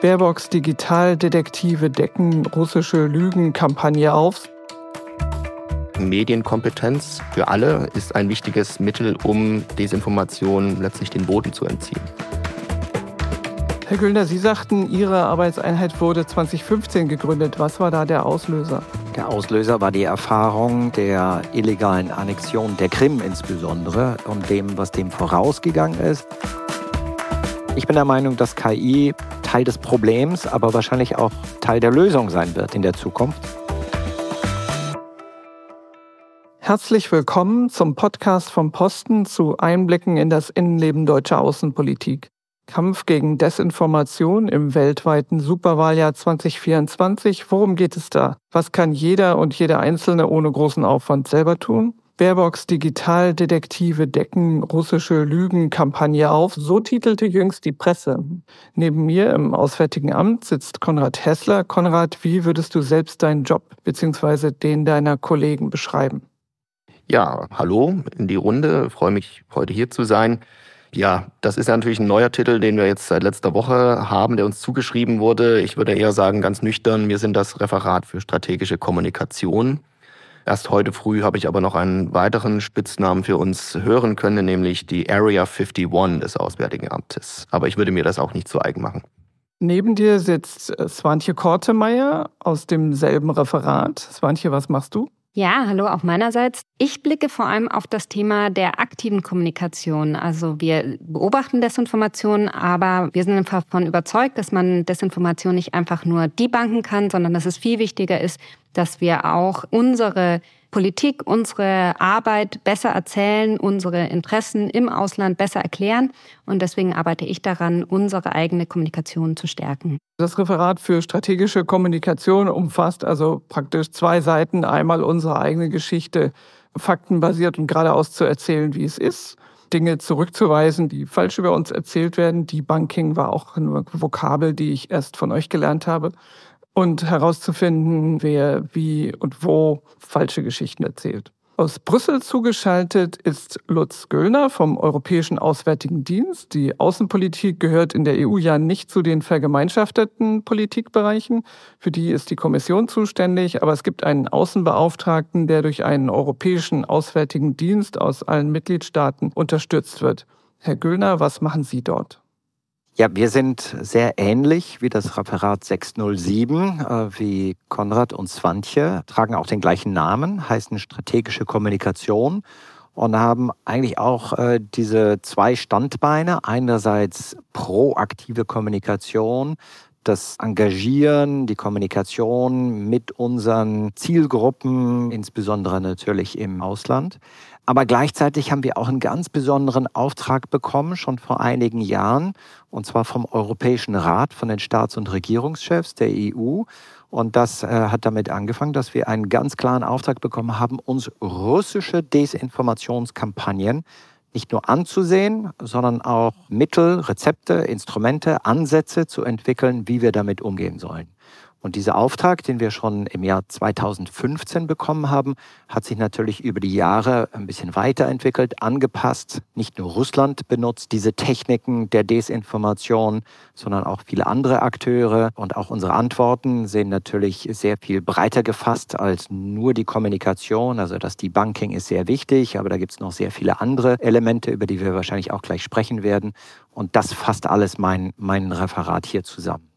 Baerbocks Digitaldetektive decken russische Lügenkampagne auf. Medienkompetenz für alle ist ein wichtiges Mittel, um Desinformation letztlich den Boden zu entziehen. Herr Güllner, Sie sagten, Ihre Arbeitseinheit wurde 2015 gegründet. Was war da der Auslöser? Der Auslöser war die Erfahrung der illegalen Annexion der Krim insbesondere und dem, was dem vorausgegangen ist. Ich bin der Meinung, dass KI Teil des Problems, aber wahrscheinlich auch Teil der Lösung sein wird in der Zukunft. Herzlich willkommen zum Podcast vom Posten zu Einblicken in das Innenleben deutscher Außenpolitik. Kampf gegen Desinformation im weltweiten Superwahljahr 2024. Worum geht es da? Was kann jeder und jede Einzelne ohne großen Aufwand selber tun? Baerbocks Digitaldetektive decken russische Lügenkampagne auf, so titelte jüngst die Presse. Neben mir im Auswärtigen Amt sitzt Konrad Hessler. Konrad, wie würdest du selbst deinen Job bzw. den deiner Kollegen beschreiben? Ja, hallo in die Runde. Ich freue mich, heute hier zu sein. Ja, das ist natürlich ein neuer Titel, den wir jetzt seit letzter Woche haben, der uns zugeschrieben wurde. Ich würde eher sagen, ganz nüchtern, wir sind das Referat für strategische Kommunikation. Erst heute früh habe ich aber noch einen weiteren Spitznamen für uns hören können, nämlich die Area 51 des Auswärtigen Amtes. Aber ich würde mir das auch nicht zu eigen machen. Neben dir sitzt Swantje Kortemeyer aus demselben Referat. Swantje, was machst du? Ja, hallo auch meinerseits. Ich blicke vor allem auf das Thema der aktiven Kommunikation. Also wir beobachten Desinformation, aber wir sind davon überzeugt, dass man Desinformation nicht einfach nur debunken kann, sondern dass es viel wichtiger ist, dass wir auch unsere Politik, unsere Arbeit besser erzählen, unsere Interessen im Ausland besser erklären. Und deswegen arbeite ich daran, unsere eigene Kommunikation zu stärken. Das Referat für strategische Kommunikation umfasst also praktisch zwei Seiten. Einmal unsere eigene Geschichte, faktenbasiert und geradeaus zu erzählen, wie es ist. Dinge zurückzuweisen, die falsch über uns erzählt werden. Debunking war auch eine Vokabel, die ich erst von euch gelernt habe und herauszufinden, wer wie und wo falsche Geschichten erzählt. Aus Brüssel zugeschaltet ist Lutz Göllner vom Europäischen Auswärtigen Dienst. Die Außenpolitik gehört in der EU ja nicht zu den vergemeinschafteten Politikbereichen. Für die ist die Kommission zuständig, aber es gibt einen Außenbeauftragten, der durch einen Europäischen Auswärtigen Dienst aus allen Mitgliedstaaten unterstützt wird. Herr Göllner, was machen Sie dort? Ja, wir sind sehr ähnlich wie das Referat 607, äh, wie Konrad und Swantje, tragen auch den gleichen Namen, heißen strategische Kommunikation und haben eigentlich auch äh, diese zwei Standbeine. Einerseits proaktive Kommunikation, das Engagieren, die Kommunikation mit unseren Zielgruppen, insbesondere natürlich im Ausland. Aber gleichzeitig haben wir auch einen ganz besonderen Auftrag bekommen, schon vor einigen Jahren, und zwar vom Europäischen Rat, von den Staats- und Regierungschefs der EU. Und das äh, hat damit angefangen, dass wir einen ganz klaren Auftrag bekommen haben, uns russische Desinformationskampagnen nicht nur anzusehen, sondern auch Mittel, Rezepte, Instrumente, Ansätze zu entwickeln, wie wir damit umgehen sollen. Und dieser Auftrag, den wir schon im Jahr 2015 bekommen haben, hat sich natürlich über die Jahre ein bisschen weiterentwickelt, angepasst. Nicht nur Russland benutzt diese Techniken der Desinformation, sondern auch viele andere Akteure. Und auch unsere Antworten sind natürlich sehr viel breiter gefasst als nur die Kommunikation. Also das Debunking ist sehr wichtig, aber da gibt es noch sehr viele andere Elemente, über die wir wahrscheinlich auch gleich sprechen werden. Und das fasst alles mein, mein Referat hier zusammen.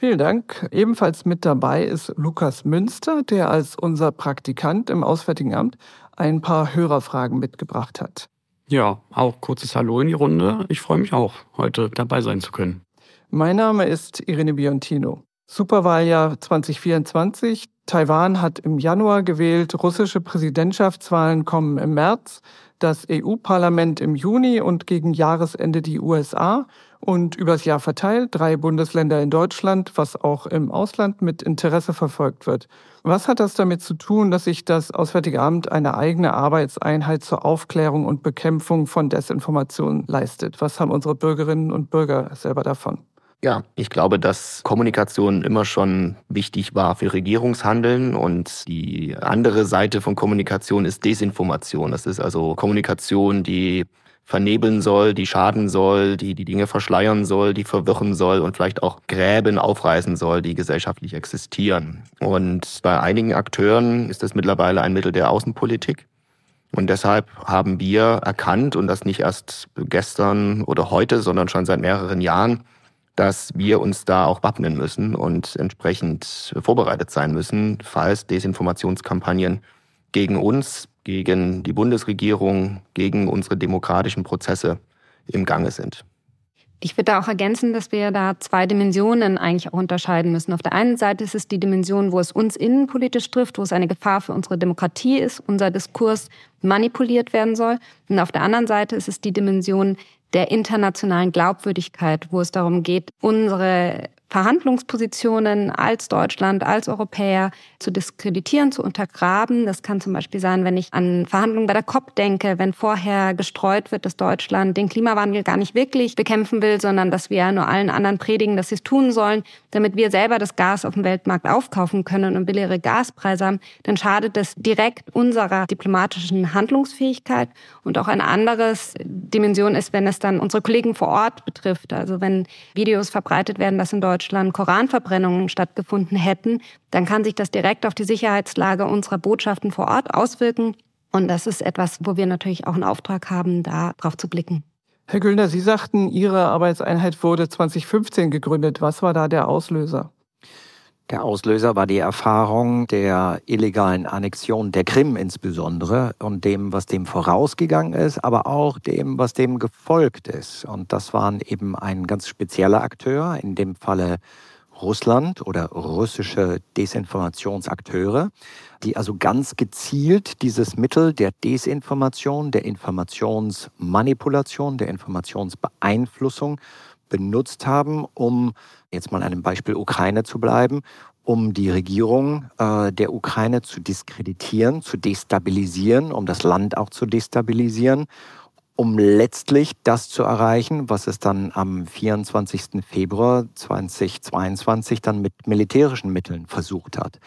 Vielen Dank. Ebenfalls mit dabei ist Lukas Münster, der als unser Praktikant im Auswärtigen Amt ein paar Hörerfragen mitgebracht hat. Ja, auch kurzes Hallo in die Runde. Ich freue mich auch, heute dabei sein zu können. Mein Name ist Irene Biontino. Superwahljahr 2024. Taiwan hat im Januar gewählt, russische Präsidentschaftswahlen kommen im März, das EU-Parlament im Juni und gegen Jahresende die USA und übers Jahr verteilt drei Bundesländer in Deutschland, was auch im Ausland mit Interesse verfolgt wird. Was hat das damit zu tun, dass sich das Auswärtige Amt eine eigene Arbeitseinheit zur Aufklärung und Bekämpfung von Desinformation leistet? Was haben unsere Bürgerinnen und Bürger selber davon? Ja, ich glaube, dass Kommunikation immer schon wichtig war für Regierungshandeln und die andere Seite von Kommunikation ist Desinformation. Das ist also Kommunikation, die vernebeln soll, die schaden soll, die die Dinge verschleiern soll, die verwirren soll und vielleicht auch Gräben aufreißen soll, die gesellschaftlich existieren. Und bei einigen Akteuren ist das mittlerweile ein Mittel der Außenpolitik. Und deshalb haben wir erkannt, und das nicht erst gestern oder heute, sondern schon seit mehreren Jahren, dass wir uns da auch wappnen müssen und entsprechend vorbereitet sein müssen, falls Desinformationskampagnen gegen uns, gegen die Bundesregierung, gegen unsere demokratischen Prozesse im Gange sind. Ich würde auch ergänzen, dass wir da zwei Dimensionen eigentlich auch unterscheiden müssen. Auf der einen Seite ist es die Dimension, wo es uns innenpolitisch trifft, wo es eine Gefahr für unsere Demokratie ist, unser Diskurs manipuliert werden soll. Und auf der anderen Seite ist es die Dimension der internationalen Glaubwürdigkeit, wo es darum geht, unsere Verhandlungspositionen als Deutschland, als Europäer zu diskreditieren, zu untergraben. Das kann zum Beispiel sein, wenn ich an Verhandlungen bei der COP denke, wenn vorher gestreut wird, dass Deutschland den Klimawandel gar nicht wirklich bekämpfen will, sondern dass wir nur allen anderen predigen, dass sie es tun sollen, damit wir selber das Gas auf dem Weltmarkt aufkaufen können und billigere Gaspreise haben, dann schadet das direkt unserer diplomatischen Handlungsfähigkeit. Und auch eine andere Dimension ist, wenn es dann unsere Kollegen vor Ort betrifft. Also wenn Videos verbreitet werden, dass in Deutschland Deutschland Koranverbrennungen stattgefunden hätten, dann kann sich das direkt auf die Sicherheitslage unserer Botschaften vor Ort auswirken. Und das ist etwas, wo wir natürlich auch einen Auftrag haben, da drauf zu blicken. Herr Güllner, Sie sagten, Ihre Arbeitseinheit wurde 2015 gegründet. Was war da der Auslöser? Der Auslöser war die Erfahrung der illegalen Annexion der Krim insbesondere und dem, was dem vorausgegangen ist, aber auch dem, was dem gefolgt ist. Und das waren eben ein ganz spezieller Akteur, in dem Falle Russland oder russische Desinformationsakteure, die also ganz gezielt dieses Mittel der Desinformation, der Informationsmanipulation, der Informationsbeeinflussung benutzt haben, um jetzt mal einem Beispiel Ukraine zu bleiben, um die Regierung äh, der Ukraine zu diskreditieren, zu destabilisieren, um das Land auch zu destabilisieren, um letztlich das zu erreichen, was es dann am 24. Februar 2022 dann mit militärischen Mitteln versucht hat.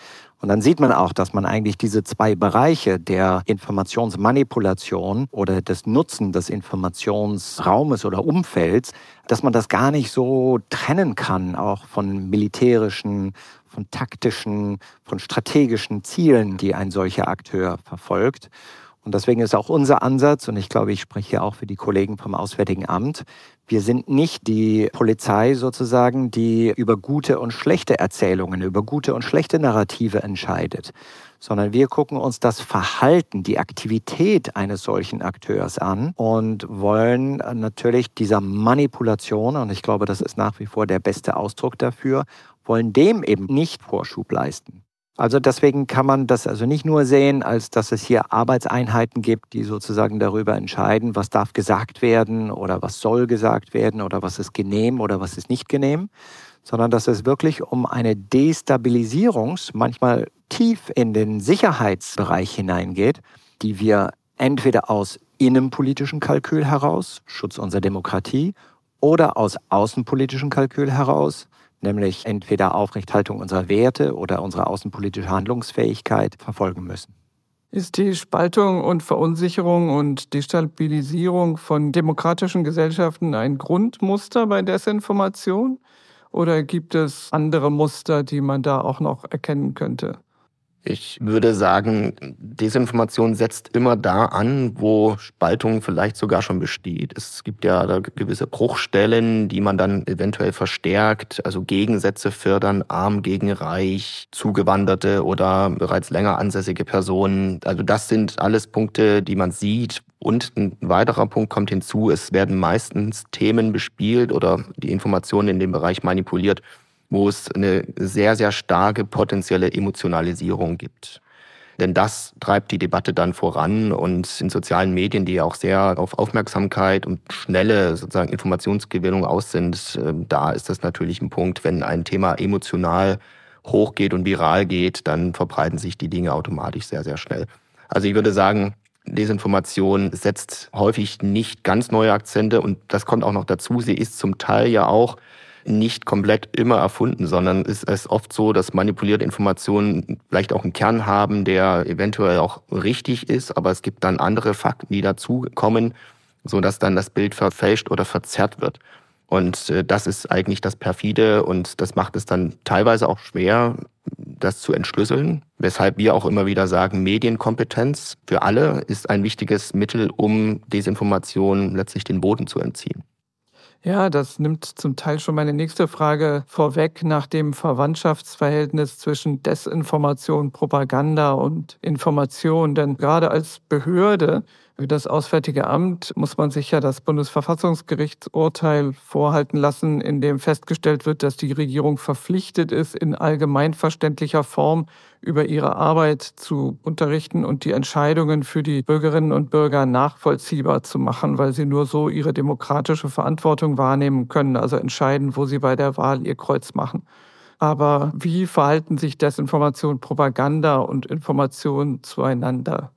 Und dann sieht man auch, dass man eigentlich diese zwei Bereiche der Informationsmanipulation oder des Nutzen des Informationsraumes oder Umfelds, dass man das gar nicht so trennen kann, auch von militärischen, von taktischen, von strategischen Zielen, die ein solcher Akteur verfolgt. Und deswegen ist auch unser Ansatz, und ich glaube, ich spreche hier auch für die Kollegen vom Auswärtigen Amt, wir sind nicht die Polizei sozusagen, die über gute und schlechte Erzählungen, über gute und schlechte Narrative entscheidet, sondern wir gucken uns das Verhalten, die Aktivität eines solchen Akteurs an und wollen natürlich dieser Manipulation, und ich glaube, das ist nach wie vor der beste Ausdruck dafür, wollen dem eben nicht Vorschub leisten. Also deswegen kann man das also nicht nur sehen, als dass es hier Arbeitseinheiten gibt, die sozusagen darüber entscheiden, was darf gesagt werden oder was soll gesagt werden oder was ist genehm oder was ist nicht genehm, sondern dass es wirklich um eine Destabilisierungs, manchmal tief in den Sicherheitsbereich hineingeht, die wir entweder aus innenpolitischen Kalkül heraus, Schutz unserer Demokratie, oder aus außenpolitischen Kalkül heraus, nämlich entweder Aufrechthaltung unserer Werte oder unsere außenpolitische Handlungsfähigkeit verfolgen müssen. Ist die Spaltung und Verunsicherung und Destabilisierung von demokratischen Gesellschaften ein Grundmuster bei Desinformation? Oder gibt es andere Muster, die man da auch noch erkennen könnte? Ich würde sagen, Desinformation setzt immer da an, wo Spaltung vielleicht sogar schon besteht. Es gibt ja da gewisse Bruchstellen, die man dann eventuell verstärkt, also Gegensätze fördern, arm gegen reich, Zugewanderte oder bereits länger ansässige Personen. Also das sind alles Punkte, die man sieht. Und ein weiterer Punkt kommt hinzu, es werden meistens Themen bespielt oder die Informationen in dem Bereich manipuliert, wo es eine sehr, sehr starke potenzielle Emotionalisierung gibt. Denn das treibt die Debatte dann voran und in sozialen Medien, die ja auch sehr auf Aufmerksamkeit und schnelle sozusagen Informationsgewinnung aus sind, ähm, da ist das natürlich ein Punkt, wenn ein Thema emotional hochgeht und viral geht, dann verbreiten sich die Dinge automatisch sehr, sehr schnell. Also ich würde sagen, Desinformation setzt häufig nicht ganz neue Akzente und das kommt auch noch dazu. Sie ist zum Teil ja auch nicht komplett immer erfunden, sondern es ist oft so, dass manipulierte Informationen vielleicht auch einen Kern haben, der eventuell auch richtig ist, aber es gibt dann andere Fakten, die dazukommen sodass dann das Bild verfälscht oder verzerrt wird. Und äh, das ist eigentlich das Perfide und das macht es dann teilweise auch schwer, das zu entschlüsseln. Weshalb wir auch immer wieder sagen, Medienkompetenz für alle ist ein wichtiges Mittel, um Desinformation letztlich den Boden zu entziehen. Ja, das nimmt zum Teil schon meine nächste Frage vorweg nach dem Verwandtschaftsverhältnis zwischen Desinformation, Propaganda und Information. Denn gerade als Behörde das Auswärtige Amt muss man sich ja das Bundesverfassungsgerichtsurteil vorhalten lassen, in dem festgestellt wird, dass die Regierung verpflichtet ist, in allgemeinverständlicher Form über ihre Arbeit zu unterrichten und die Entscheidungen für die Bürgerinnen und Bürger nachvollziehbar zu machen, weil sie nur so ihre demokratische Verantwortung wahrnehmen können, also entscheiden, wo sie bei der Wahl ihr Kreuz machen. Aber wie verhalten sich Desinformation, Propaganda und Information zueinander?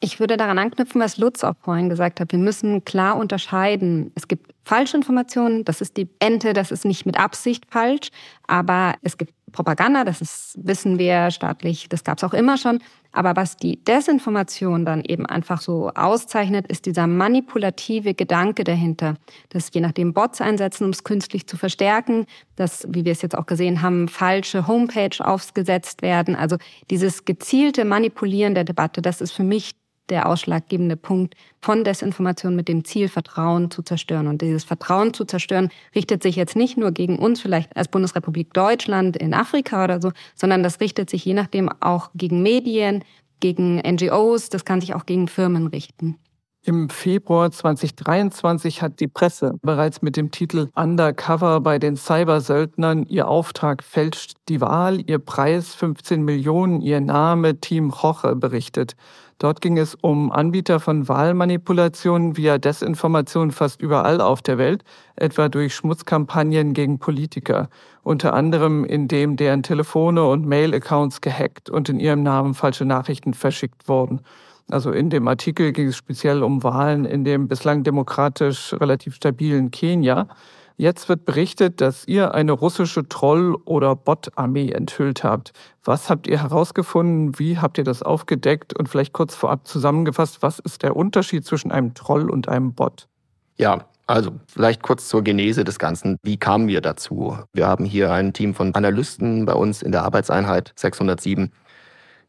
Ich würde daran anknüpfen, was Lutz auch vorhin gesagt hat. Wir müssen klar unterscheiden. Es gibt falsche Informationen, das ist die Ente, das ist nicht mit Absicht falsch, aber es gibt Propaganda, das ist, wissen wir staatlich, das gab es auch immer schon. Aber was die Desinformation dann eben einfach so auszeichnet, ist dieser manipulative Gedanke dahinter, dass je nachdem Bots einsetzen, um es künstlich zu verstärken, dass, wie wir es jetzt auch gesehen haben, falsche Homepage aufgesetzt werden. Also dieses gezielte Manipulieren der Debatte, das ist für mich der ausschlaggebende Punkt von Desinformation mit dem Ziel, Vertrauen zu zerstören. Und dieses Vertrauen zu zerstören richtet sich jetzt nicht nur gegen uns vielleicht als Bundesrepublik Deutschland in Afrika oder so, sondern das richtet sich je nachdem auch gegen Medien, gegen NGOs, das kann sich auch gegen Firmen richten. Im Februar 2023 hat die Presse bereits mit dem Titel Undercover bei den Cybersöldnern Ihr Auftrag fälscht die Wahl, Ihr Preis 15 Millionen, Ihr Name Team Roche berichtet. Dort ging es um Anbieter von Wahlmanipulationen via Desinformation fast überall auf der Welt, etwa durch Schmutzkampagnen gegen Politiker, unter anderem indem deren Telefone und Mail-Accounts gehackt und in ihrem Namen falsche Nachrichten verschickt wurden. Also in dem Artikel ging es speziell um Wahlen in dem bislang demokratisch relativ stabilen Kenia. Jetzt wird berichtet, dass ihr eine russische Troll- oder Bot-Armee enthüllt habt. Was habt ihr herausgefunden? Wie habt ihr das aufgedeckt? Und vielleicht kurz vorab zusammengefasst, was ist der Unterschied zwischen einem Troll und einem Bot? Ja, also vielleicht kurz zur Genese des Ganzen. Wie kamen wir dazu? Wir haben hier ein Team von Analysten bei uns in der Arbeitseinheit 607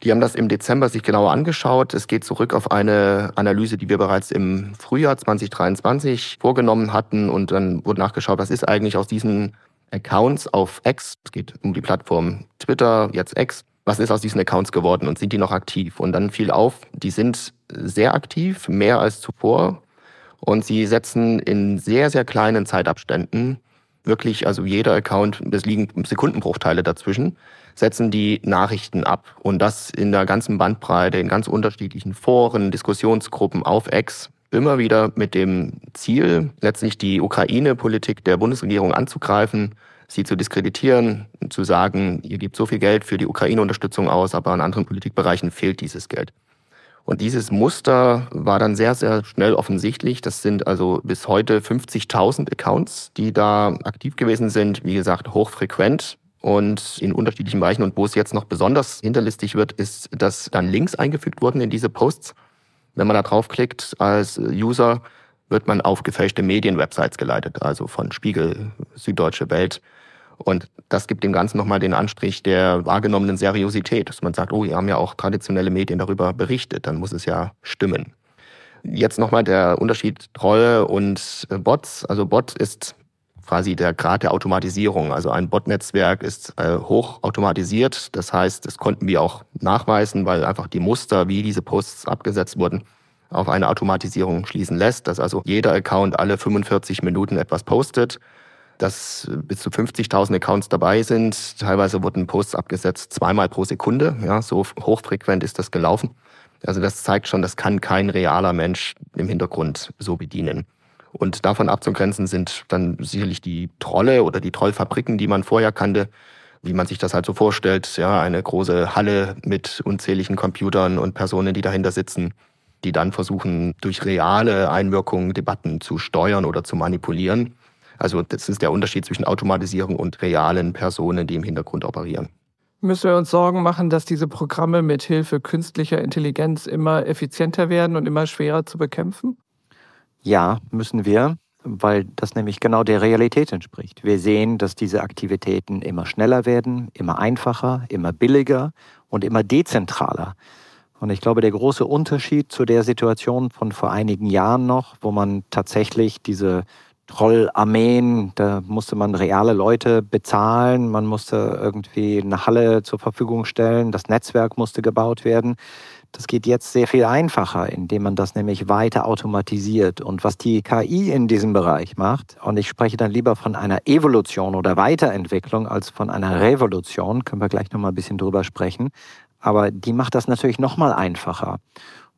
die haben das im Dezember sich genauer angeschaut. Es geht zurück auf eine Analyse, die wir bereits im Frühjahr 2023 vorgenommen hatten. Und dann wurde nachgeschaut, was ist eigentlich aus diesen Accounts auf X, es geht um die Plattform Twitter, jetzt X, was ist aus diesen Accounts geworden und sind die noch aktiv? Und dann fiel auf, die sind sehr aktiv, mehr als zuvor. Und sie setzen in sehr, sehr kleinen Zeitabständen wirklich, also jeder Account, es liegen Sekundenbruchteile dazwischen, setzen die Nachrichten ab. Und das in der ganzen Bandbreite, in ganz unterschiedlichen Foren, Diskussionsgruppen auf X. Immer wieder mit dem Ziel, letztlich die Ukraine-Politik der Bundesregierung anzugreifen, sie zu diskreditieren, zu sagen, ihr gebt so viel Geld für die Ukraine-Unterstützung aus, aber in anderen Politikbereichen fehlt dieses Geld. Und dieses Muster war dann sehr, sehr schnell offensichtlich. Das sind also bis heute 50.000 Accounts, die da aktiv gewesen sind. Wie gesagt, hochfrequent und in unterschiedlichen Bereichen. Und wo es jetzt noch besonders hinterlistig wird, ist, dass dann Links eingefügt wurden in diese Posts. Wenn man da draufklickt als User, wird man auf gefälschte Medienwebsites geleitet, also von Spiegel, Süddeutsche Welt. Und das gibt dem Ganzen nochmal den Anstrich der wahrgenommenen Seriosität, dass man sagt, oh, wir haben ja auch traditionelle Medien darüber berichtet, dann muss es ja stimmen. Jetzt nochmal der Unterschied Troll und Bots. Also Bot ist quasi der Grad der Automatisierung. Also ein Botnetzwerk ist äh, hoch automatisiert. Das heißt, das konnten wir auch nachweisen, weil einfach die Muster, wie diese Posts abgesetzt wurden, auf eine Automatisierung schließen lässt, dass also jeder Account alle 45 Minuten etwas postet, dass bis zu 50.000 Accounts dabei sind. Teilweise wurden Posts abgesetzt zweimal pro Sekunde. Ja, so hochfrequent ist das gelaufen. Also das zeigt schon, das kann kein realer Mensch im Hintergrund so bedienen. Und davon abzugrenzen sind dann sicherlich die Trolle oder die Trollfabriken, die man vorher kannte, wie man sich das halt so vorstellt. Ja, eine große Halle mit unzähligen Computern und Personen, die dahinter sitzen, die dann versuchen, durch reale Einwirkungen Debatten zu steuern oder zu manipulieren. Also das ist der Unterschied zwischen Automatisierung und realen Personen, die im Hintergrund operieren. Müssen wir uns Sorgen machen, dass diese Programme mit Hilfe künstlicher Intelligenz immer effizienter werden und immer schwerer zu bekämpfen? Ja, müssen wir, weil das nämlich genau der Realität entspricht. Wir sehen, dass diese Aktivitäten immer schneller werden, immer einfacher, immer billiger und immer dezentraler. Und ich glaube, der große Unterschied zu der Situation von vor einigen Jahren noch, wo man tatsächlich diese Trollarmeen, da musste man reale Leute bezahlen, man musste irgendwie eine Halle zur Verfügung stellen, das Netzwerk musste gebaut werden. Das geht jetzt sehr viel einfacher, indem man das nämlich weiter automatisiert. Und was die KI in diesem Bereich macht, und ich spreche dann lieber von einer Evolution oder Weiterentwicklung als von einer Revolution, können wir gleich nochmal ein bisschen drüber sprechen, aber die macht das natürlich nochmal einfacher.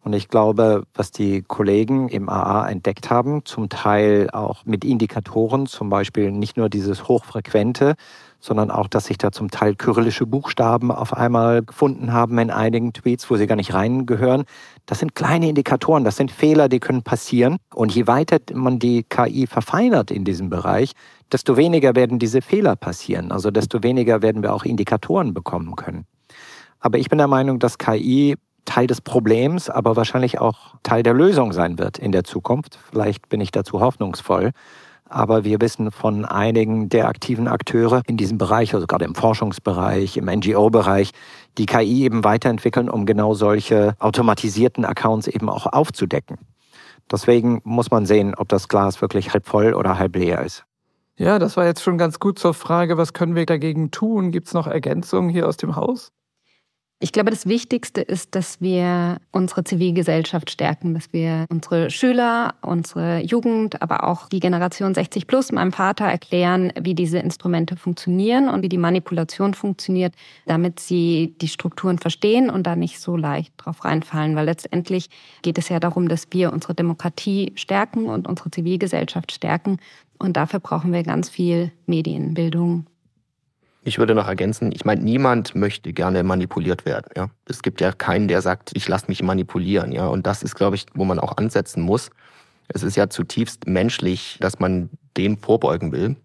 Und ich glaube, was die Kollegen im AA entdeckt haben, zum Teil auch mit Indikatoren, zum Beispiel nicht nur dieses hochfrequente, sondern auch, dass sich da zum Teil kyrillische Buchstaben auf einmal gefunden haben in einigen Tweets, wo sie gar nicht reingehören. Das sind kleine Indikatoren, das sind Fehler, die können passieren. Und je weiter man die KI verfeinert in diesem Bereich, desto weniger werden diese Fehler passieren. Also desto weniger werden wir auch Indikatoren bekommen können. Aber ich bin der Meinung, dass KI Teil des Problems, aber wahrscheinlich auch Teil der Lösung sein wird in der Zukunft. Vielleicht bin ich dazu hoffnungsvoll. Aber wir wissen von einigen der aktiven Akteure in diesem Bereich, also gerade im Forschungsbereich, im NGO-Bereich, die KI eben weiterentwickeln, um genau solche automatisierten Accounts eben auch aufzudecken. Deswegen muss man sehen, ob das Glas wirklich halb voll oder halb leer ist. Ja, das war jetzt schon ganz gut zur Frage, was können wir dagegen tun? Gibt es noch Ergänzungen hier aus dem Haus? Ich glaube, das Wichtigste ist, dass wir unsere Zivilgesellschaft stärken, dass wir unsere Schüler, unsere Jugend, aber auch die Generation 60 plus meinem Vater erklären, wie diese Instrumente funktionieren und wie die Manipulation funktioniert, damit sie die Strukturen verstehen und da nicht so leicht drauf reinfallen. Weil letztendlich geht es ja darum, dass wir unsere Demokratie stärken und unsere Zivilgesellschaft stärken. Und dafür brauchen wir ganz viel Medienbildung, ich würde noch ergänzen, ich meine, niemand möchte gerne manipuliert werden. Ja? Es gibt ja keinen, der sagt, ich lasse mich manipulieren. Ja? Und das ist, glaube ich, wo man auch ansetzen muss. Es ist ja zutiefst menschlich, dass man dem vorbeugen will.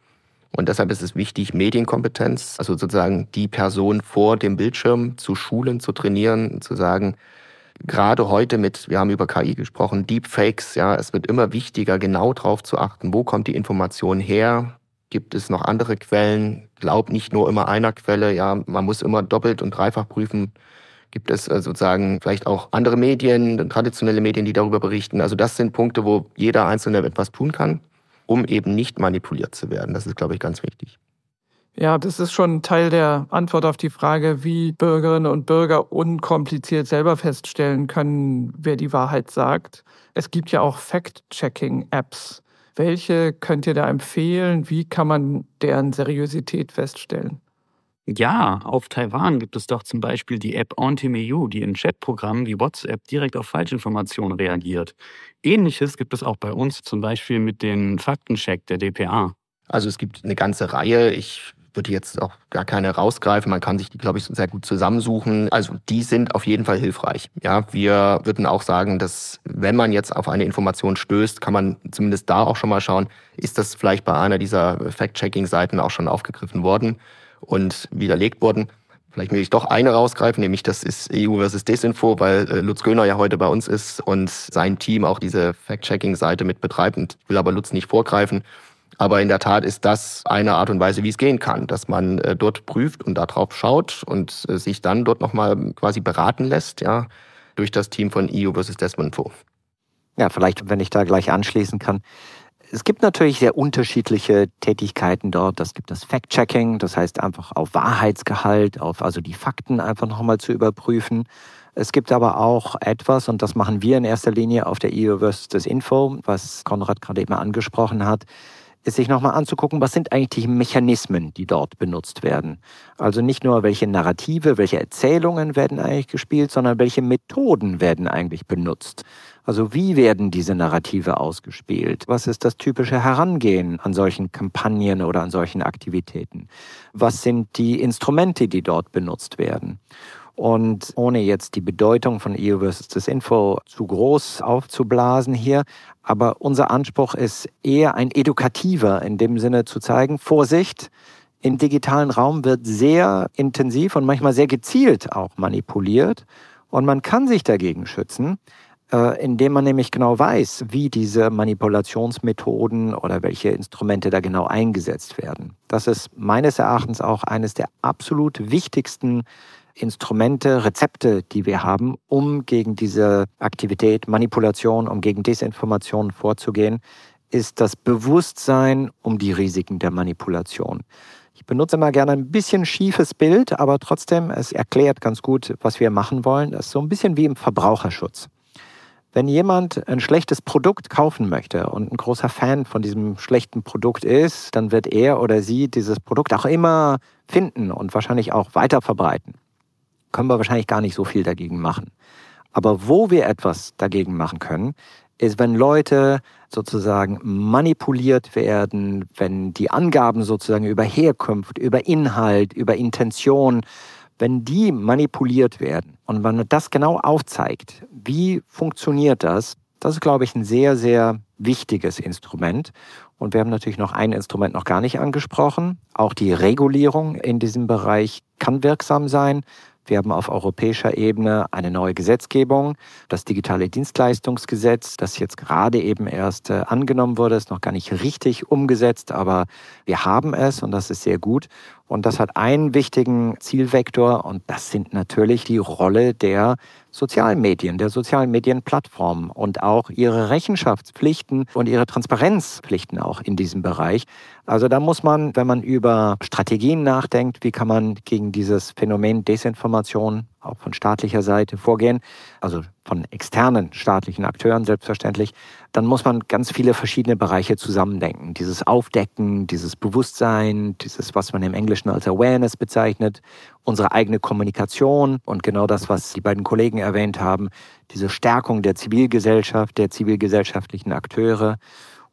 Und deshalb ist es wichtig, Medienkompetenz, also sozusagen die Person vor dem Bildschirm zu schulen, zu trainieren, zu sagen, gerade heute mit, wir haben über KI gesprochen, Deepfakes, ja, es wird immer wichtiger, genau darauf zu achten, wo kommt die Information her, Gibt es noch andere Quellen? Glaub nicht nur immer einer Quelle. Ja, man muss immer doppelt und dreifach prüfen. Gibt es äh, sozusagen vielleicht auch andere Medien, traditionelle Medien, die darüber berichten? Also das sind Punkte, wo jeder Einzelne etwas tun kann, um eben nicht manipuliert zu werden. Das ist, glaube ich, ganz wichtig. Ja, das ist schon Teil der Antwort auf die Frage, wie Bürgerinnen und Bürger unkompliziert selber feststellen können, wer die Wahrheit sagt. Es gibt ja auch Fact-Checking-Apps. Welche könnt ihr da empfehlen? Wie kann man deren Seriosität feststellen? Ja, auf Taiwan gibt es doch zum Beispiel die App Ontimeu, die in Chatprogrammen wie WhatsApp direkt auf Falschinformationen reagiert. Ähnliches gibt es auch bei uns, zum Beispiel mit den Faktencheck der DPA. Also es gibt eine ganze Reihe. Ich würde jetzt auch gar keine rausgreifen. Man kann sich die, glaube ich, sehr gut zusammensuchen. Also die sind auf jeden Fall hilfreich. Ja, wir würden auch sagen, dass wenn man jetzt auf eine Information stößt, kann man zumindest da auch schon mal schauen, ist das vielleicht bei einer dieser Fact-Checking-Seiten auch schon aufgegriffen worden und widerlegt worden. Vielleicht will ich doch eine rausgreifen, nämlich das ist EU versus Desinfo, weil äh, Lutz Göhner ja heute bei uns ist und sein Team auch diese Fact-Checking-Seite mit betreibt und will aber Lutz nicht vorgreifen. Aber in der Tat ist das eine Art und Weise, wie es gehen kann, dass man äh, dort prüft und darauf schaut und äh, sich dann dort nochmal quasi beraten lässt, ja, durch das Team von EU versus Desmond Ja, vielleicht, wenn ich da gleich anschließen kann. Es gibt natürlich sehr unterschiedliche Tätigkeiten dort. Das gibt das Fact-Checking, das heißt einfach auf Wahrheitsgehalt, auf also die Fakten einfach nochmal zu überprüfen. Es gibt aber auch etwas, und das machen wir in erster Linie auf der EU versus Info, was Konrad gerade eben angesprochen hat, sich nochmal anzugucken, was sind eigentlich die Mechanismen, die dort benutzt werden. Also nicht nur, welche Narrative, welche Erzählungen werden eigentlich gespielt, sondern welche Methoden werden eigentlich benutzt. Also wie werden diese Narrative ausgespielt? Was ist das typische Herangehen an solchen Kampagnen oder an solchen Aktivitäten? Was sind die Instrumente, die dort benutzt werden? Und ohne jetzt die Bedeutung von EU versus Info zu groß aufzublasen hier, aber unser Anspruch ist eher ein edukativer, in dem Sinne zu zeigen, Vorsicht, im digitalen Raum wird sehr intensiv und manchmal sehr gezielt auch manipuliert und man kann sich dagegen schützen. äh, indem man nämlich genau weiß, wie diese Manipulationsmethoden oder welche Instrumente da genau eingesetzt werden. Das ist meines Erachtens auch eines der absolut wichtigsten Instrumente, Rezepte, die wir haben, um gegen diese Aktivität, Manipulation, um gegen Desinformation vorzugehen, ist das Bewusstsein um die Risiken der Manipulation. Ich benutze immer gerne ein bisschen schiefes Bild, aber trotzdem, es erklärt ganz gut, was wir machen wollen. Das ist so ein bisschen wie im Verbraucherschutz. Wenn jemand ein schlechtes Produkt kaufen möchte und ein großer Fan von diesem schlechten Produkt ist, dann wird er oder sie dieses Produkt auch immer finden und wahrscheinlich auch weiter verbreiten können wir wahrscheinlich gar nicht so viel dagegen machen. Aber wo wir etwas dagegen machen können, ist, wenn Leute sozusagen manipuliert werden, wenn die Angaben sozusagen über Herkunft, über Inhalt, über Intention, wenn die manipuliert werden und man das genau aufzeigt, wie funktioniert das, das ist, glaube ich, ein sehr, sehr wichtiges Instrument. Und wir haben natürlich noch ein Instrument noch gar nicht angesprochen. Auch die Regulierung in diesem Bereich kann wirksam sein. Wir haben auf europäischer Ebene eine neue Gesetzgebung, das digitale Dienstleistungsgesetz, das jetzt gerade eben erst äh, angenommen wurde, ist noch gar nicht richtig umgesetzt, aber wir haben es und das ist sehr gut. Und das hat einen wichtigen Zielvektor und das sind natürlich die Rolle der Sozialmedien, der sozialen Medienplattformen und auch ihre Rechenschaftspflichten und ihre Transparenzpflichten auch in diesem Bereich. Also da muss man, wenn man über Strategien nachdenkt, wie kann man gegen dieses Phänomen Desinformation auch von staatlicher Seite vorgehen, also von externen staatlichen Akteuren selbstverständlich, dann muss man ganz viele verschiedene Bereiche zusammendenken. Dieses Aufdecken, dieses Bewusstsein, dieses, was man im Englischen als Awareness bezeichnet, unsere eigene Kommunikation und genau das, was die beiden Kollegen erwähnt haben, diese Stärkung der Zivilgesellschaft, der zivilgesellschaftlichen Akteure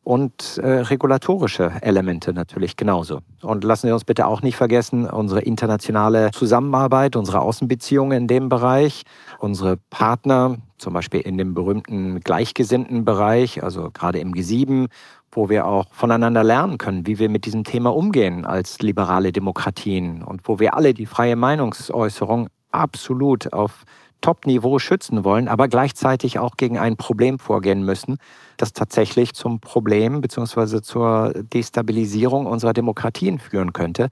und äh, regulatorische Elemente natürlich genauso. Und lassen Sie uns bitte auch nicht vergessen, unsere internationale Zusammenarbeit, unsere Außenbeziehungen in dem Bereich, unsere Partner, zum Beispiel in dem berühmten gleichgesinnten Bereich, also gerade im G7, wo wir auch voneinander lernen können, wie wir mit diesem Thema umgehen als liberale Demokratien und wo wir alle die freie Meinungsäußerung absolut auf Top-Niveau schützen wollen, aber gleichzeitig auch gegen ein Problem vorgehen müssen, das tatsächlich zum Problem bzw. zur Destabilisierung unserer Demokratien führen könnte.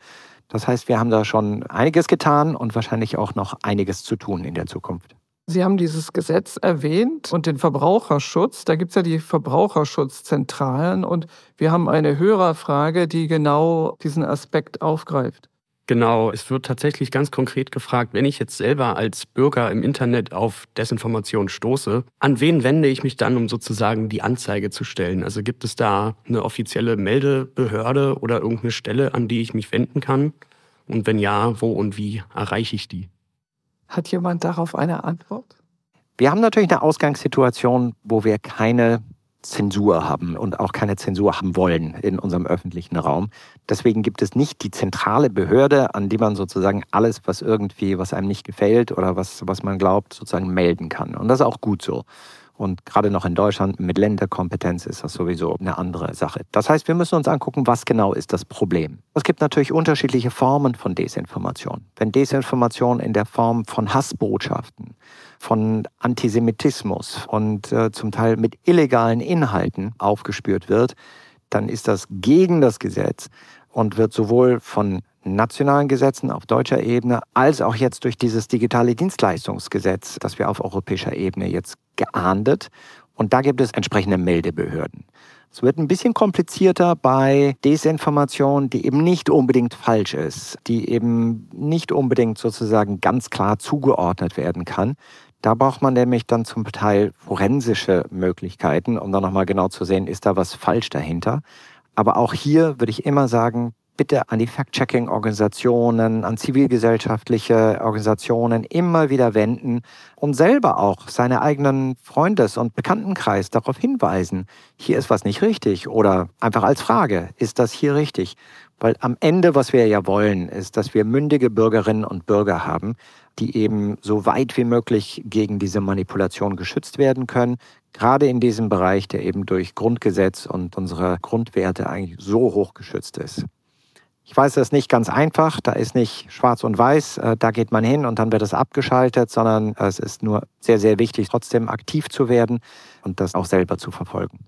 Das heißt, wir haben da schon einiges getan und wahrscheinlich auch noch einiges zu tun in der Zukunft. Sie haben dieses Gesetz erwähnt und den Verbraucherschutz. Da gibt es ja die Verbraucherschutzzentralen und wir haben eine Hörerfrage, die genau diesen Aspekt aufgreift. Genau, es wird tatsächlich ganz konkret gefragt, wenn ich jetzt selber als Bürger im Internet auf Desinformation stoße, an wen wende ich mich dann, um sozusagen die Anzeige zu stellen? Also gibt es da eine offizielle Meldebehörde oder irgendeine Stelle, an die ich mich wenden kann? Und wenn ja, wo und wie erreiche ich die? Hat jemand darauf eine Antwort? Wir haben natürlich eine Ausgangssituation, wo wir keine Zensur haben und auch keine Zensur haben wollen in unserem öffentlichen Raum. Deswegen gibt es nicht die zentrale Behörde, an die man sozusagen alles, was irgendwie, was einem nicht gefällt oder was, was man glaubt, sozusagen melden kann. Und das ist auch gut so. Und gerade noch in Deutschland mit Länderkompetenz ist das sowieso eine andere Sache. Das heißt, wir müssen uns angucken, was genau ist das Problem. Es gibt natürlich unterschiedliche Formen von Desinformation. Wenn Desinformation in der Form von Hassbotschaften, von Antisemitismus und äh, zum Teil mit illegalen Inhalten aufgespürt wird, dann ist das gegen das Gesetz und wird sowohl von nationalen Gesetzen auf deutscher Ebene als auch jetzt durch dieses digitale Dienstleistungsgesetz, das wir auf europäischer Ebene jetzt geahndet. Und da gibt es entsprechende Meldebehörden. Es wird ein bisschen komplizierter bei Desinformation, die eben nicht unbedingt falsch ist, die eben nicht unbedingt sozusagen ganz klar zugeordnet werden kann. Da braucht man nämlich dann zum Teil forensische Möglichkeiten, um dann nochmal genau zu sehen, ist da was falsch dahinter. Aber auch hier würde ich immer sagen, bitte an die Fact-Checking-Organisationen, an zivilgesellschaftliche Organisationen immer wieder wenden und selber auch seine eigenen Freundes- und Bekanntenkreis darauf hinweisen, hier ist was nicht richtig oder einfach als Frage, ist das hier richtig? Weil am Ende, was wir ja wollen, ist, dass wir mündige Bürgerinnen und Bürger haben, die eben so weit wie möglich gegen diese Manipulation geschützt werden können. Gerade in diesem Bereich, der eben durch Grundgesetz und unsere Grundwerte eigentlich so hoch geschützt ist. Ich weiß, das ist nicht ganz einfach, da ist nicht schwarz und weiß, äh, da geht man hin und dann wird es abgeschaltet, sondern es ist nur sehr, sehr wichtig, trotzdem aktiv zu werden und das auch selber zu verfolgen.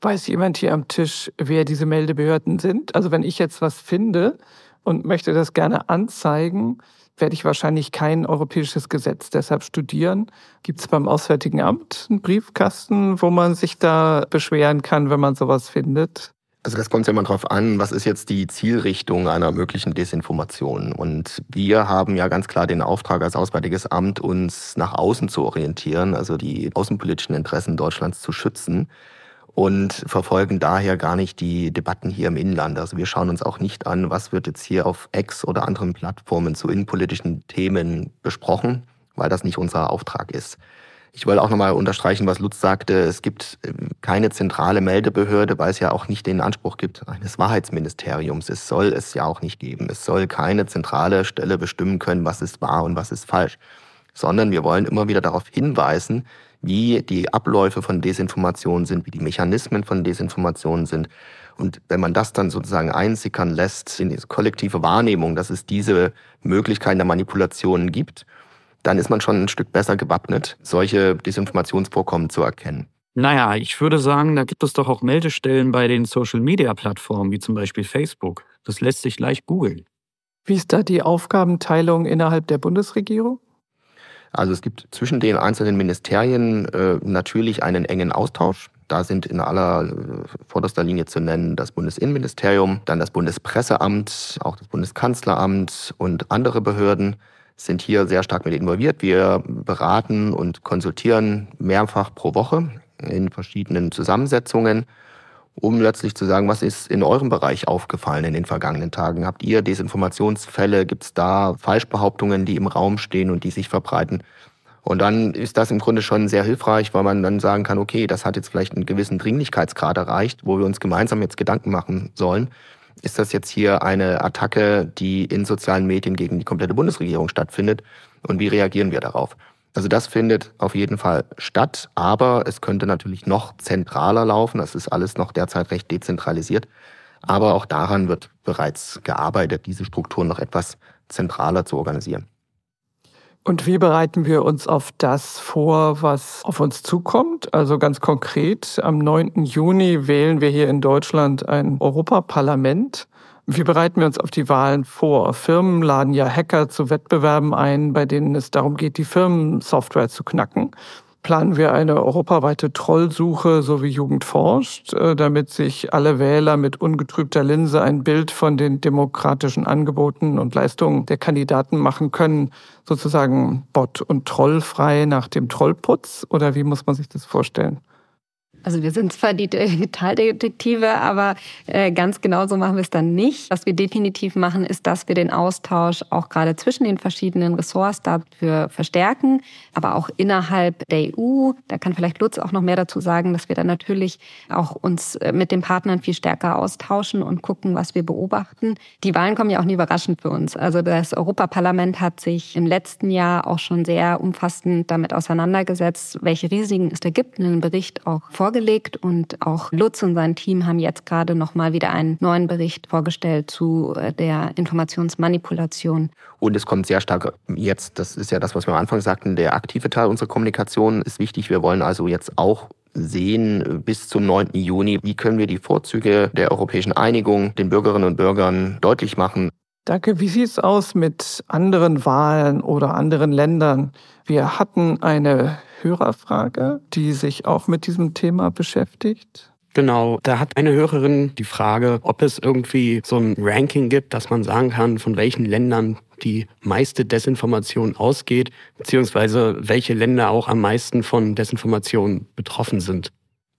Weiß jemand hier am Tisch, wer diese Meldebehörden sind? Also wenn ich jetzt was finde und möchte das gerne anzeigen, werde ich wahrscheinlich kein europäisches Gesetz deshalb studieren. Gibt es beim Auswärtigen Amt einen Briefkasten, wo man sich da beschweren kann, wenn man sowas findet? Also das kommt ja immer darauf an, was ist jetzt die Zielrichtung einer möglichen Desinformation. Und wir haben ja ganz klar den Auftrag als Auswärtiges Amt, uns nach außen zu orientieren, also die außenpolitischen Interessen Deutschlands zu schützen und verfolgen daher gar nicht die Debatten hier im Inland. Also wir schauen uns auch nicht an, was wird jetzt hier auf X oder anderen Plattformen zu innenpolitischen Themen besprochen, weil das nicht unser Auftrag ist. Ich wollte auch nochmal unterstreichen, was Lutz sagte. Es gibt ähm, keine zentrale Meldebehörde, weil es ja auch nicht den Anspruch gibt eines Wahrheitsministeriums. Es soll es ja auch nicht geben. Es soll keine zentrale Stelle bestimmen können, was ist wahr und was ist falsch. Sondern wir wollen immer wieder darauf hinweisen, wie die Abläufe von Desinformation sind, wie die Mechanismen von Desinformation sind. Und wenn man das dann sozusagen einsickern lässt in die kollektive Wahrnehmung, dass es diese Möglichkeiten der Manipulationen gibt, dann ist man schon ein Stück besser gewappnet, solche Desinformationsvorkommen zu erkennen. Naja, ich würde sagen, da gibt es doch auch Meldestellen bei den Social-Media-Plattformen, wie zum Beispiel Facebook. Das lässt sich leicht googeln. Wie ist da die Aufgabenteilung innerhalb der Bundesregierung? Also es gibt zwischen den einzelnen Ministerien äh, natürlich einen engen Austausch. Da sind in aller äh, vorderster Linie zu nennen das Bundesinnenministerium, dann das Bundespresseamt, auch das Bundeskanzleramt und andere Behörden sind hier sehr stark mit involviert. Wir beraten und konsultieren mehrfach pro Woche in verschiedenen Zusammensetzungen, um letztlich zu sagen, was ist in eurem Bereich aufgefallen in den vergangenen Tagen? Habt ihr Desinformationsfälle? Gibt es da Falschbehauptungen, die im Raum stehen und die sich verbreiten? Und dann ist das im Grunde schon sehr hilfreich, weil man dann sagen kann, okay, das hat jetzt vielleicht einen gewissen Dringlichkeitsgrad erreicht, wo wir uns gemeinsam jetzt Gedanken machen sollen ist das jetzt hier eine Attacke, die in sozialen Medien gegen die komplette Bundesregierung stattfindet? Und wie reagieren wir darauf? Also das findet auf jeden Fall statt, aber es könnte natürlich noch zentraler laufen. Das ist alles noch derzeit recht dezentralisiert. Aber auch daran wird bereits gearbeitet, diese Strukturen noch etwas zentraler zu organisieren. Und wie bereiten wir uns auf das vor, was auf uns zukommt? Also ganz konkret, am 9. Juni wählen wir hier in Deutschland ein Europaparlament. Wie bereiten wir uns auf die Wahlen vor? Firmen laden ja Hacker zu Wettbewerben ein, bei denen es darum geht, die Firmensoftware zu knacken planen wir eine europaweite Trollsuche, so wie Jugend forscht, äh, damit sich alle Wähler mit ungetrübter Linse ein Bild von den demokratischen Angeboten und Leistungen der Kandidaten machen können, sozusagen bot- und trollfrei nach dem Trollputz? Oder wie muss man sich das vorstellen? Also wir sind zwar die Digitaldetektive, aber äh, ganz genau so machen wir es dann nicht. Was wir definitiv machen, ist, dass wir den Austausch auch gerade zwischen den verschiedenen Ressorts dafür verstärken, aber auch innerhalb der EU. Da kann vielleicht Lutz auch noch mehr dazu sagen, dass wir dann natürlich auch uns äh, mit den Partnern viel stärker austauschen und gucken, was wir beobachten. Die Wahlen kommen ja auch nie überraschend für uns. Also das Europaparlament hat sich im letzten Jahr auch schon sehr umfassend damit auseinandergesetzt, welche Risiken es da gibt, einen Bericht auch vor vorgelegt und auch Lutz und sein Team haben jetzt gerade noch mal wieder einen neuen Bericht vorgestellt zu äh, der Informationsmanipulation. Und es kommt sehr stark jetzt, das ist ja das, was wir am Anfang sagten, der aktive Teil unserer Kommunikation ist wichtig. Wir wollen also jetzt auch sehen bis zum 9. Juni, wie können wir die Vorzüge der europäischen Einigung den Bürgerinnen und Bürgern deutlich machen. Danke. Wie sieht es aus mit anderen Wahlen oder anderen Ländern? Wir hatten eine Hörerfrage, die sich auch mit diesem Thema beschäftigt. Genau, da hat eine Hörerin die Frage, ob es irgendwie so ein Ranking gibt, dass man sagen kann, von welchen Ländern die meiste Desinformation ausgeht, beziehungsweise welche Länder auch am meisten von Desinformation betroffen sind.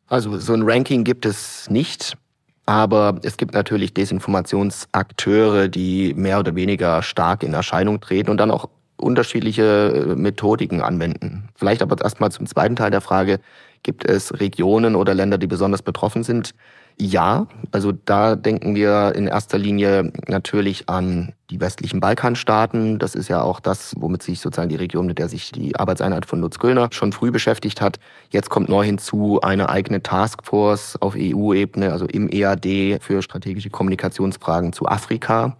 Also so ein Ranking gibt es nicht, aber es gibt natürlich Desinformationsakteure, die mehr oder weniger stark in Erscheinung treten und dann auch unterschiedliche äh, Methodiken anwenden. Vielleicht aber erstmal zum zweiten Teil der Frage, gibt es Regionen oder Länder, die besonders betroffen sind? Ja, also da denken wir in erster Linie natürlich an die westlichen Balkanstaaten. Das ist ja auch das, womit sich sozusagen die Region, mit der sich die Arbeitseinheit von Lutz Göllner schon früh beschäftigt hat. Jetzt kommt neu hinzu eine eigene Taskforce auf EU-Ebene, also im EAD für strategische Kommunikationsfragen zu Afrika.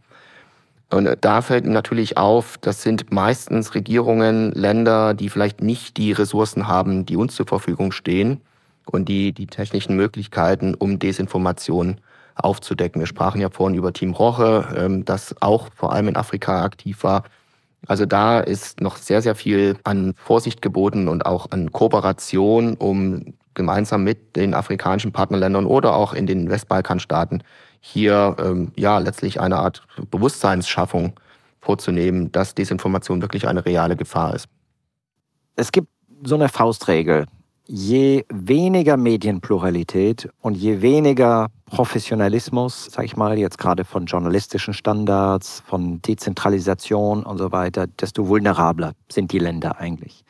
Und da fällt natürlich auf, das sind meistens Regierungen, Länder, die vielleicht nicht die Ressourcen haben, die uns zur Verfügung stehen und die, die technischen Möglichkeiten, um Desinformation aufzudecken. Wir sprachen ja vorhin über Team Roche, ähm, das auch vor allem in Afrika aktiv war. Also da ist noch sehr, sehr viel an Vorsicht geboten und auch an Kooperation, um gemeinsam mit den afrikanischen Partnerländern oder auch in den Westbalkanstaaten hier ähm, ja letztlich eine Art Bewusstseinsschaffung vorzunehmen, dass Desinformation wirklich eine reale Gefahr ist. Es gibt so eine Faustregel. Je weniger Medienpluralität und je weniger Professionalismus, sage ich mal, jetzt gerade von journalistischen Standards, von Dezentralisation und so weiter, desto vulnerabler sind die Länder eigentlich.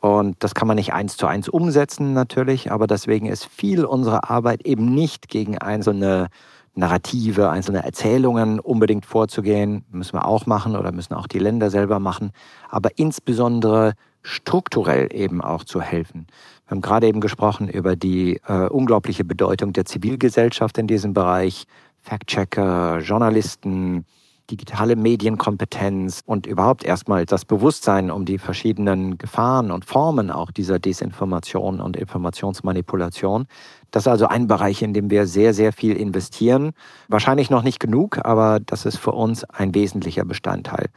Und das kann man nicht eins zu eins umsetzen natürlich, aber deswegen ist viel unserer Arbeit eben nicht gegen einzelne Narrative, einzelne Erzählungen unbedingt vorzugehen. Müssen wir auch machen oder müssen auch die Länder selber machen. Aber insbesondere strukturell eben auch zu helfen. Wir haben gerade eben gesprochen über die äh, unglaubliche Bedeutung der Zivilgesellschaft in diesem Bereich. Fact-Checker, Journalisten, digitale Medienkompetenz und überhaupt erstmal das Bewusstsein um die verschiedenen Gefahren und Formen auch dieser Desinformation und Informationsmanipulation. Das ist also ein Bereich, in dem wir sehr, sehr viel investieren. Wahrscheinlich noch nicht genug, aber das ist für uns ein wesentlicher Bestandteil.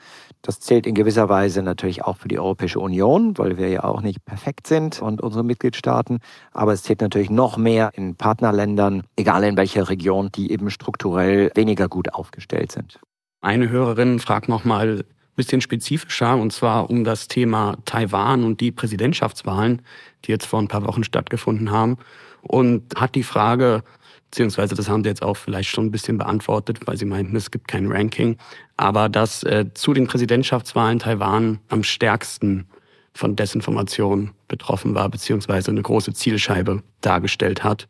Das zählt in gewisser Weise natürlich auch für die Europäische Union, weil wir ja auch nicht perfekt sind und unsere Mitgliedstaaten. Aber es zählt natürlich noch mehr in Partnerländern, egal in welcher Region, die eben strukturell weniger gut aufgestellt sind. Eine Hörerin fragt nochmal ein bisschen spezifischer, und zwar um das Thema Taiwan und die Präsidentschaftswahlen, die jetzt vor ein paar Wochen stattgefunden haben. Und hat die Frage, beziehungsweise das haben Sie jetzt auch vielleicht schon ein bisschen beantwortet, weil Sie meinten, es gibt kein Ranking, aber dass äh, zu den Präsidentschaftswahlen Taiwan am stärksten von Desinformation betroffen war, beziehungsweise eine große Zielscheibe dargestellt hat.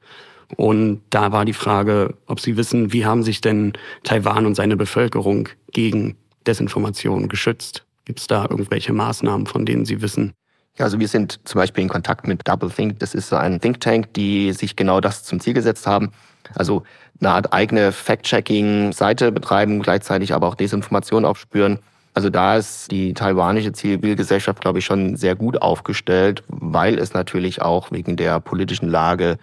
Und da war die Frage, ob Sie wissen, wie haben sich denn Taiwan und seine Bevölkerung gegen Desinformation geschützt? Gibt es da irgendwelche Maßnahmen, von denen Sie wissen? Ja, also wir sind zum Beispiel in Kontakt mit Double Think. Das ist so ein Think Tank, die sich genau das zum Ziel gesetzt haben. Also eine Art eigene Fact-Checking-Seite betreiben, gleichzeitig aber auch Desinformation aufspüren. Also da ist die taiwanische Zivilgesellschaft, glaube ich, schon sehr gut aufgestellt, weil es natürlich auch wegen der politischen Lage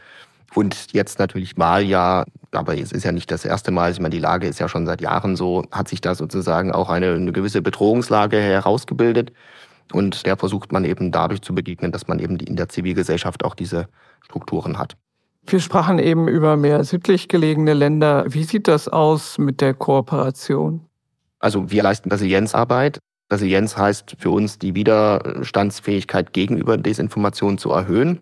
und jetzt natürlich Wahljahr, aber es ist ja nicht das erste Mal, ich meine, die Lage ist ja schon seit Jahren so, hat sich da sozusagen auch eine, eine gewisse Bedrohungslage herausgebildet. Und der versucht man eben dadurch zu begegnen, dass man eben in der Zivilgesellschaft auch diese Strukturen hat. Wir sprachen eben über mehr südlich gelegene Länder. Wie sieht das aus mit der Kooperation? Also wir leisten Resilienzarbeit. Resilienz heißt für uns, die Widerstandsfähigkeit gegenüber Desinformation zu erhöhen.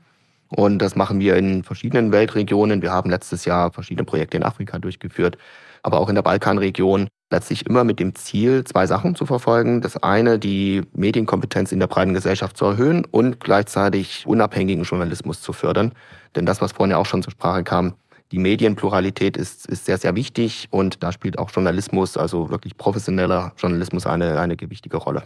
Und das machen wir in verschiedenen Weltregionen. Wir haben letztes Jahr verschiedene Projekte in Afrika durchgeführt, aber auch in der Balkanregion. Letztlich immer mit dem Ziel, zwei Sachen zu verfolgen. Das eine, die Medienkompetenz in der breiten Gesellschaft zu erhöhen und gleichzeitig unabhängigen Journalismus zu fördern. Denn das, was vorhin ja auch schon zur Sprache kam, die Medienpluralität ist, ist sehr, sehr wichtig und da spielt auch Journalismus, also wirklich professioneller Journalismus, eine, eine gewichtige Rolle.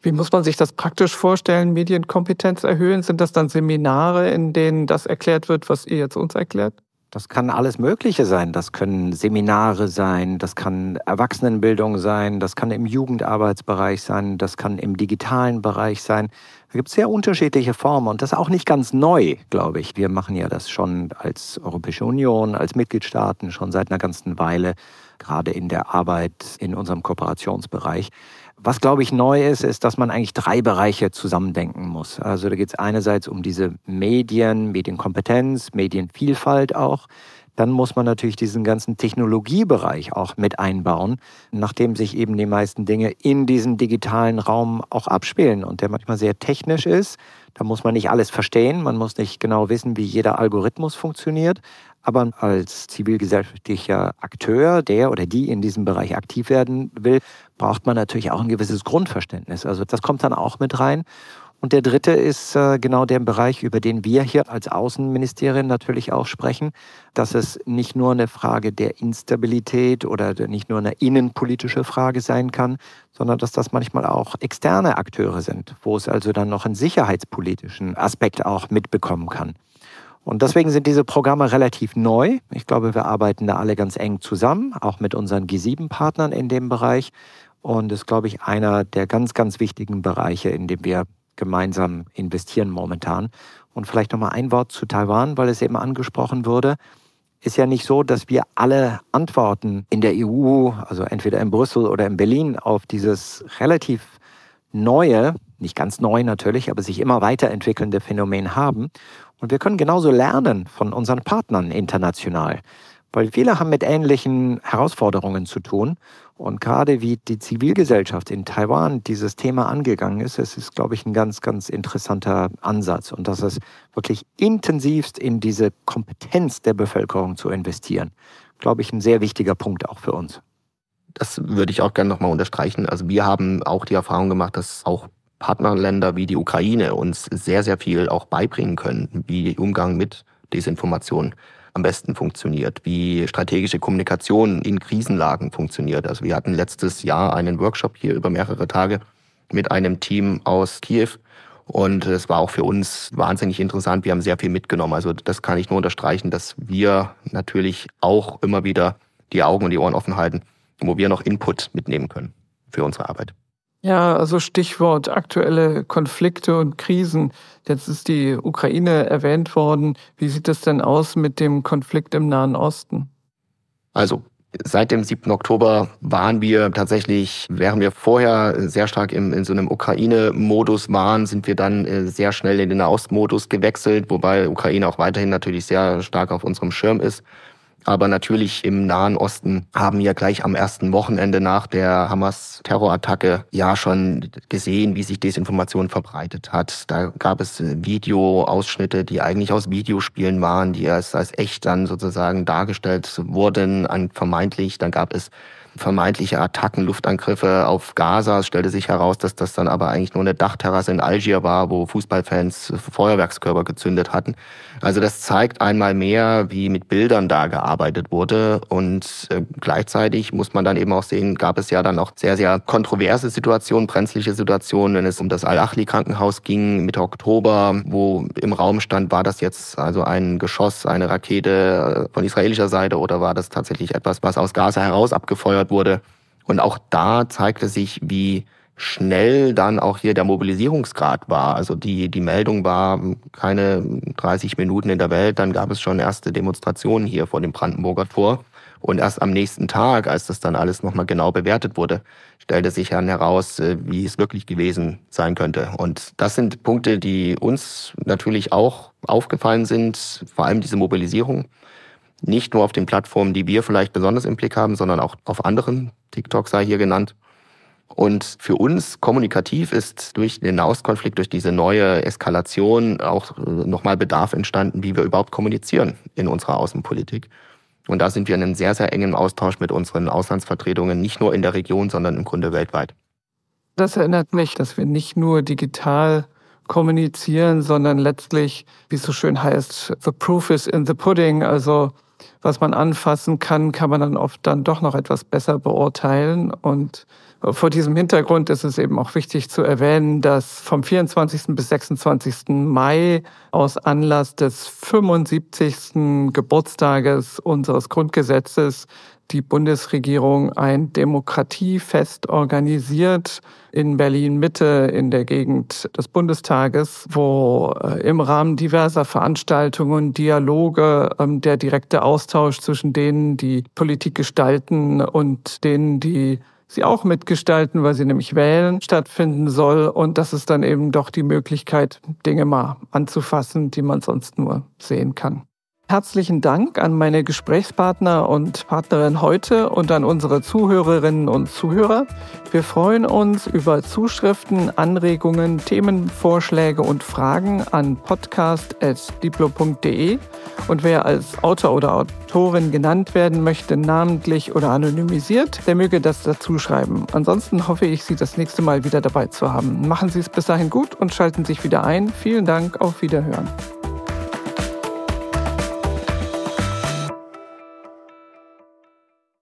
Wie muss man sich das praktisch vorstellen, Medienkompetenz erhöhen? Sind das dann Seminare, in denen das erklärt wird, was ihr jetzt uns erklärt? Das kann alles Mögliche sein. Das können Seminare sein, das kann Erwachsenenbildung sein, das kann im Jugendarbeitsbereich sein, das kann im digitalen Bereich sein. Da gibt es sehr unterschiedliche Formen und das ist auch nicht ganz neu, glaube ich. Wir machen ja das schon als Europäische Union, als Mitgliedstaaten schon seit einer ganzen Weile, gerade in der Arbeit in unserem Kooperationsbereich. Was, glaube ich, neu ist, ist, dass man eigentlich drei Bereiche zusammendenken muss. Also da geht es einerseits um diese Medien, Medienkompetenz, Medienvielfalt auch. dann muss man natürlich diesen ganzen Technologiebereich auch mit einbauen, nachdem sich eben die meisten Dinge in diesem digitalen Raum auch abspielen und der manchmal sehr technisch ist. Da muss man nicht alles verstehen, man muss nicht genau wissen, wie jeder Algorithmus funktioniert. Aber als zivilgesellschaftlicher Akteur, der oder die in diesem Bereich aktiv werden will, braucht man natürlich auch ein gewisses Grundverständnis. Also das kommt dann auch mit rein. Und der dritte ist äh, genau der Bereich, über den wir hier als Außenministerien natürlich auch sprechen, dass es nicht nur eine Frage der Instabilität oder nicht nur eine innenpolitische Frage sein kann, sondern dass das manchmal auch externe Akteure sind, wo es also dann noch einen sicherheitspolitischen Aspekt auch mitbekommen kann. Und deswegen sind diese Programme relativ neu. Ich glaube, wir arbeiten da alle ganz eng zusammen, auch mit unseren G7-Partnern in dem Bereich. Und ist, glaube ich, einer der ganz, ganz wichtigen Bereiche, in dem wir gemeinsam investieren momentan. Und vielleicht nochmal ein Wort zu Taiwan, weil es eben angesprochen wurde. Ist ja nicht so, dass wir alle Antworten in der EU, also entweder in Brüssel oder in Berlin, auf dieses relativ neue, nicht ganz neu natürlich, aber sich immer weiterentwickelnde Phänomen haben. Und wir können genauso lernen von unseren Partnern international, weil viele haben mit ähnlichen Herausforderungen zu tun. Und gerade wie die Zivilgesellschaft in Taiwan dieses Thema angegangen ist, es ist, glaube ich, ein ganz, ganz interessanter Ansatz. Und das ist wirklich intensivst in diese Kompetenz der Bevölkerung zu investieren, glaube ich, ein sehr wichtiger Punkt auch für uns. Das würde ich auch gerne nochmal unterstreichen. Also wir haben auch die Erfahrung gemacht, dass auch Partnerländer wie die Ukraine uns sehr, sehr viel auch beibringen können, wie Umgang mit Desinformation am besten funktioniert, wie strategische Kommunikation in Krisenlagen funktioniert. Also wir hatten letztes Jahr einen Workshop hier über mehrere Tage mit einem Team aus Kiew. Und es war auch für uns wahnsinnig interessant. Wir haben sehr viel mitgenommen. Also das kann ich nur unterstreichen, dass wir natürlich auch immer wieder die Augen und die Ohren offen halten, wo wir noch Input mitnehmen können für unsere Arbeit. Ja, also Stichwort aktuelle Konflikte und Krisen. Jetzt ist die Ukraine erwähnt worden. Wie sieht es denn aus mit dem Konflikt im Nahen Osten? Also Seit dem 7. Oktober waren wir tatsächlich, während wir vorher sehr stark im, in so einem Ukraine-Modus waren, sind wir dann äh, sehr schnell in den Nahostmodus gewechselt, wobei Ukraine auch weiterhin natürlich sehr stark auf unserem Schirm ist. Aber natürlich im Nahen Osten haben wir gleich am ersten Wochenende nach der Hamas-Terrorattacke ja schon gesehen, wie sich Desinformation verbreitet hat. Da gab es Videoausschnitte, die eigentlich aus Videospielen waren, die erst als echt dann sozusagen dargestellt wurden, vermeintlich. Dann gab es vermeintliche Attacken, Luftangriffe auf Gaza. Es stellte sich heraus, dass das dann aber eigentlich nur eine Dachterrasse in Algier war, wo Fußballfans Feuerwerkskörper gezündet hatten. Also das zeigt einmal mehr, wie mit Bildern da gearbeitet wurde. Und äh, gleichzeitig muss man dann eben auch sehen, gab es ja dann auch sehr, sehr kontroverse Situationen, brenzliche Situationen, wenn es um das Al-Achli-Krankenhaus ging, Mitte Oktober, wo im Raum stand, war das jetzt also ein Geschoss, eine Rakete äh, von israelischer Seite oder war das tatsächlich etwas, was aus Gaza heraus abgefeuert wurde? Und auch da zeigte sich, wie schnell dann auch hier der Mobilisierungsgrad war. Also die, die Meldung war keine 30 Minuten in der Welt, dann gab es schon erste Demonstrationen hier vor dem Brandenburger Tor. Und erst am nächsten Tag, als das dann alles nochmal genau bewertet wurde, stellte sich dann heraus, äh, wie es wirklich gewesen sein könnte. Und das sind Punkte, die uns natürlich auch aufgefallen sind, vor allem diese Mobilisierung. Nicht nur auf den Plattformen, die wir vielleicht besonders im Blick haben, sondern auch auf anderen. TikTok sei hier genannt. Und für uns kommunikativ ist durch den Nahostkonflikt, durch diese neue Eskalation auch äh, nochmal Bedarf entstanden, wie wir überhaupt kommunizieren in unserer Außenpolitik. Und da sind wir in einem sehr, sehr engen Austausch mit unseren Auslandsvertretungen, nicht nur in der Region, sondern im Grunde weltweit. Das erinnert mich, dass wir nicht nur digital kommunizieren, sondern letztlich, wie es so schön heißt, the proof is in the pudding. Also was man anfassen kann, kann man dann oft dann doch noch etwas besser beurteilen. Und vor diesem Hintergrund ist es eben auch wichtig zu erwähnen, dass vom 24. bis 26. Mai aus Anlass des 75. Geburtstages unseres Grundgesetzes die Bundesregierung ein Demokratiefest organisiert in Berlin Mitte in der Gegend des Bundestages, wo äh, im Rahmen diverser Veranstaltungen, Dialoge, ähm, der direkte Austausch zwischen denen, die Politik gestalten und denen, die sie auch mitgestalten, weil sie nämlich wählen, stattfinden soll. Und das ist dann eben doch die Möglichkeit, Dinge mal anzufassen, die man sonst nur sehen kann. Herzlichen Dank an meine Gesprächspartner und Partnerin heute und an unsere Zuhörerinnen und Zuhörer. Wir freuen uns über Zuschriften, Anregungen, Themenvorschläge und Fragen an podcast.diplo.de. Und wer als Autor oder Autorin genannt werden möchte, namentlich oder anonymisiert, der möge das dazu schreiben. Ansonsten hoffe ich, Sie das nächste Mal wieder dabei zu haben. Machen Sie es bis dahin gut und schalten sich wieder ein. Vielen Dank, auf Wiederhören.